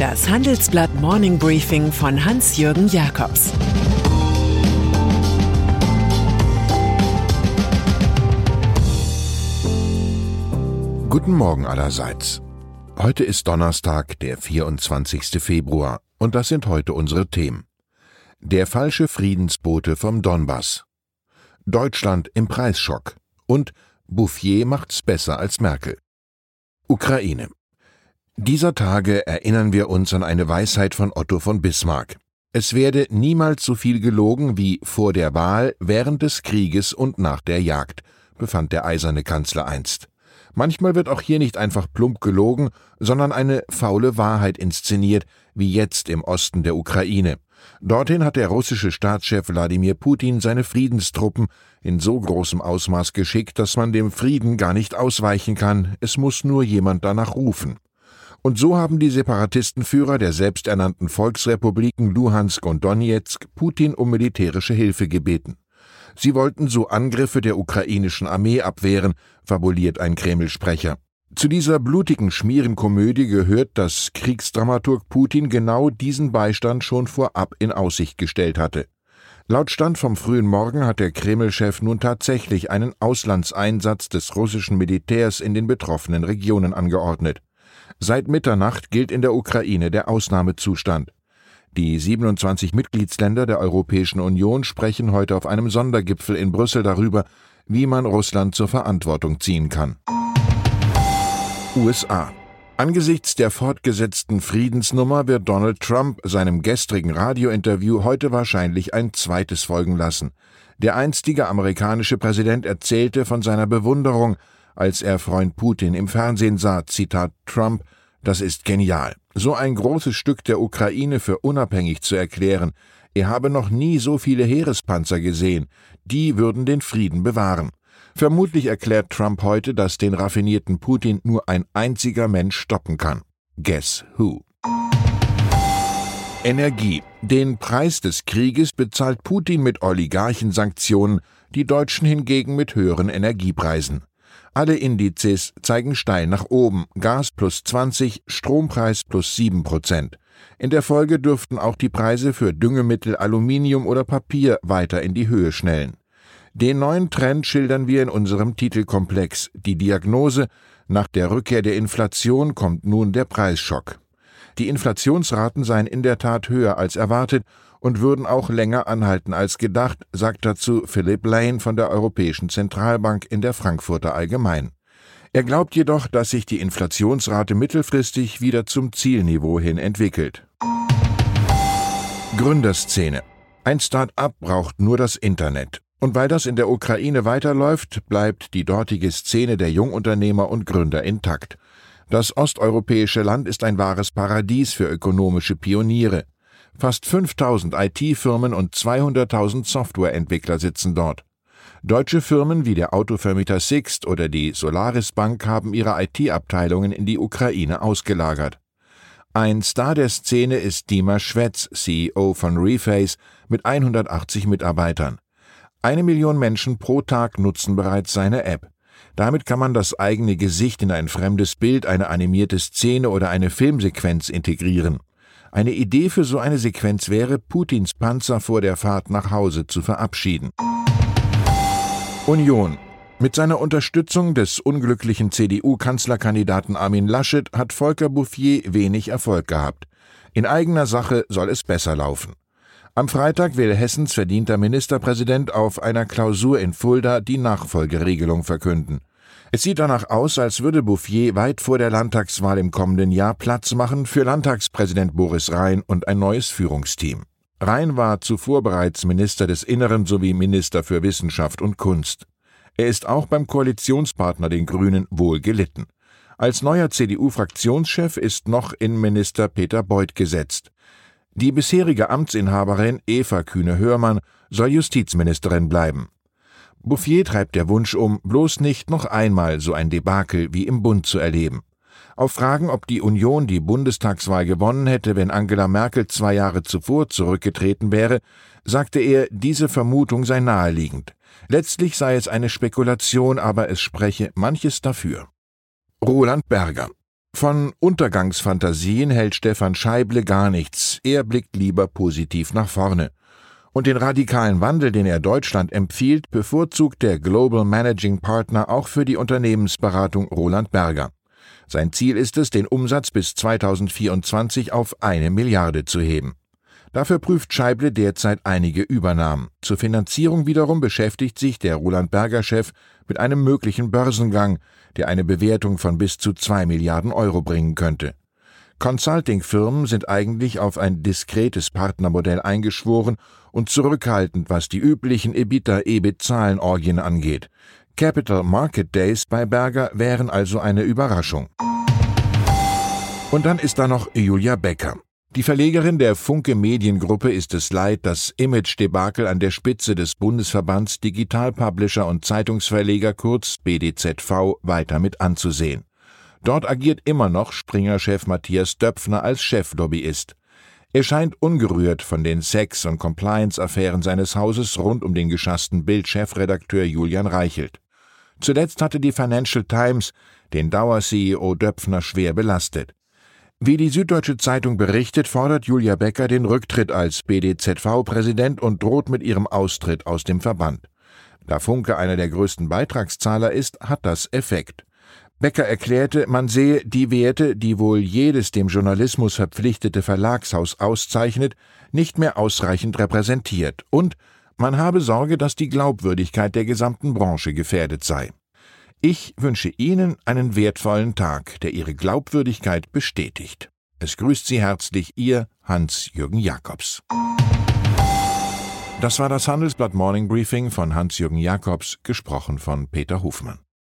Das Handelsblatt Morning Briefing von Hans-Jürgen Jakobs Guten Morgen allerseits. Heute ist Donnerstag, der 24. Februar, und das sind heute unsere Themen. Der falsche Friedensbote vom Donbass. Deutschland im Preisschock. Und Bouffier macht's besser als Merkel. Ukraine. Dieser Tage erinnern wir uns an eine Weisheit von Otto von Bismarck. Es werde niemals so viel gelogen wie vor der Wahl, während des Krieges und nach der Jagd, befand der eiserne Kanzler einst. Manchmal wird auch hier nicht einfach plump gelogen, sondern eine faule Wahrheit inszeniert, wie jetzt im Osten der Ukraine. Dorthin hat der russische Staatschef Wladimir Putin seine Friedenstruppen in so großem Ausmaß geschickt, dass man dem Frieden gar nicht ausweichen kann, es muss nur jemand danach rufen. Und so haben die Separatistenführer der selbsternannten Volksrepubliken Luhansk und Donetsk Putin um militärische Hilfe gebeten. Sie wollten so Angriffe der ukrainischen Armee abwehren, fabuliert ein Kreml-Sprecher. Zu dieser blutigen Schmierenkomödie gehört, dass Kriegsdramaturg Putin genau diesen Beistand schon vorab in Aussicht gestellt hatte. Laut Stand vom frühen Morgen hat der Kreml-Chef nun tatsächlich einen Auslandseinsatz des russischen Militärs in den betroffenen Regionen angeordnet. Seit Mitternacht gilt in der Ukraine der Ausnahmezustand. Die 27 Mitgliedsländer der Europäischen Union sprechen heute auf einem Sondergipfel in Brüssel darüber, wie man Russland zur Verantwortung ziehen kann. USA. Angesichts der fortgesetzten Friedensnummer wird Donald Trump seinem gestrigen Radiointerview heute wahrscheinlich ein zweites folgen lassen. Der einstige amerikanische Präsident erzählte von seiner Bewunderung, als er Freund Putin im Fernsehen sah, Zitat Trump, das ist genial. So ein großes Stück der Ukraine für unabhängig zu erklären. Er habe noch nie so viele Heerespanzer gesehen. Die würden den Frieden bewahren. Vermutlich erklärt Trump heute, dass den raffinierten Putin nur ein einziger Mensch stoppen kann. Guess who? Energie. Den Preis des Krieges bezahlt Putin mit Oligarchensanktionen, die Deutschen hingegen mit höheren Energiepreisen. Alle Indizes zeigen steil nach oben. Gas plus 20, Strompreis plus 7 Prozent. In der Folge dürften auch die Preise für Düngemittel, Aluminium oder Papier weiter in die Höhe schnellen. Den neuen Trend schildern wir in unserem Titelkomplex. Die Diagnose nach der Rückkehr der Inflation kommt nun der Preisschock. Die Inflationsraten seien in der Tat höher als erwartet und würden auch länger anhalten als gedacht, sagt dazu Philip Lane von der Europäischen Zentralbank in der Frankfurter Allgemein. Er glaubt jedoch, dass sich die Inflationsrate mittelfristig wieder zum Zielniveau hin entwickelt. Gründerszene. Ein Start-up braucht nur das Internet. Und weil das in der Ukraine weiterläuft, bleibt die dortige Szene der Jungunternehmer und Gründer intakt. Das osteuropäische Land ist ein wahres Paradies für ökonomische Pioniere. Fast 5000 IT-Firmen und 200.000 Softwareentwickler sitzen dort. Deutsche Firmen wie der Autovermieter Sixt oder die Solaris Bank haben ihre IT-Abteilungen in die Ukraine ausgelagert. Ein Star der Szene ist Dima Schwetz, CEO von Reface, mit 180 Mitarbeitern. Eine Million Menschen pro Tag nutzen bereits seine App. Damit kann man das eigene Gesicht in ein fremdes Bild, eine animierte Szene oder eine Filmsequenz integrieren. Eine Idee für so eine Sequenz wäre, Putins Panzer vor der Fahrt nach Hause zu verabschieden. Union. Mit seiner Unterstützung des unglücklichen CDU-Kanzlerkandidaten Armin Laschet hat Volker Bouffier wenig Erfolg gehabt. In eigener Sache soll es besser laufen. Am Freitag will Hessens verdienter Ministerpräsident auf einer Klausur in Fulda die Nachfolgeregelung verkünden. Es sieht danach aus, als würde Bouffier weit vor der Landtagswahl im kommenden Jahr Platz machen für Landtagspräsident Boris Rhein und ein neues Führungsteam. Rhein war zuvor bereits Minister des Inneren sowie Minister für Wissenschaft und Kunst. Er ist auch beim Koalitionspartner den Grünen wohl gelitten. Als neuer CDU-Fraktionschef ist noch Innenminister Peter Beuth gesetzt. Die bisherige Amtsinhaberin Eva Kühne-Hörmann soll Justizministerin bleiben. Bouffier treibt der Wunsch um, bloß nicht noch einmal so ein Debakel wie im Bund zu erleben. Auf Fragen, ob die Union die Bundestagswahl gewonnen hätte, wenn Angela Merkel zwei Jahre zuvor zurückgetreten wäre, sagte er, diese Vermutung sei naheliegend. Letztlich sei es eine Spekulation, aber es spreche manches dafür. Roland Berger Von Untergangsfantasien hält Stefan Scheible gar nichts, er blickt lieber positiv nach vorne. Und den radikalen Wandel, den er Deutschland empfiehlt, bevorzugt der Global Managing Partner auch für die Unternehmensberatung Roland Berger. Sein Ziel ist es, den Umsatz bis 2024 auf eine Milliarde zu heben. Dafür prüft Scheible derzeit einige Übernahmen. Zur Finanzierung wiederum beschäftigt sich der Roland Berger Chef mit einem möglichen Börsengang, der eine Bewertung von bis zu zwei Milliarden Euro bringen könnte. Consulting-Firmen sind eigentlich auf ein diskretes Partnermodell eingeschworen und zurückhaltend, was die üblichen EBITDA-EBIT-Zahlenorgien angeht. Capital Market Days bei Berger wären also eine Überraschung. Und dann ist da noch Julia Becker. Die Verlegerin der Funke Mediengruppe ist es leid, das Image-Debakel an der Spitze des Bundesverbands Digital Publisher und Zeitungsverleger kurz BDZV weiter mit anzusehen. Dort agiert immer noch Springer-Chef Matthias Döpfner als Cheflobbyist. Er scheint ungerührt von den Sex- und Compliance-Affären seines Hauses rund um den geschassten Bild-Chefredakteur Julian Reichelt. Zuletzt hatte die Financial Times den Dauer-CEO Döpfner schwer belastet. Wie die Süddeutsche Zeitung berichtet, fordert Julia Becker den Rücktritt als BDZV-Präsident und droht mit ihrem Austritt aus dem Verband. Da Funke einer der größten Beitragszahler ist, hat das Effekt. Becker erklärte, man sehe die Werte, die wohl jedes dem Journalismus verpflichtete Verlagshaus auszeichnet, nicht mehr ausreichend repräsentiert und man habe Sorge, dass die Glaubwürdigkeit der gesamten Branche gefährdet sei. Ich wünsche Ihnen einen wertvollen Tag, der Ihre Glaubwürdigkeit bestätigt. Es grüßt Sie herzlich Ihr Hans-Jürgen Jakobs. Das war das Handelsblatt Morning Briefing von Hans-Jürgen Jakobs, gesprochen von Peter Hofmann.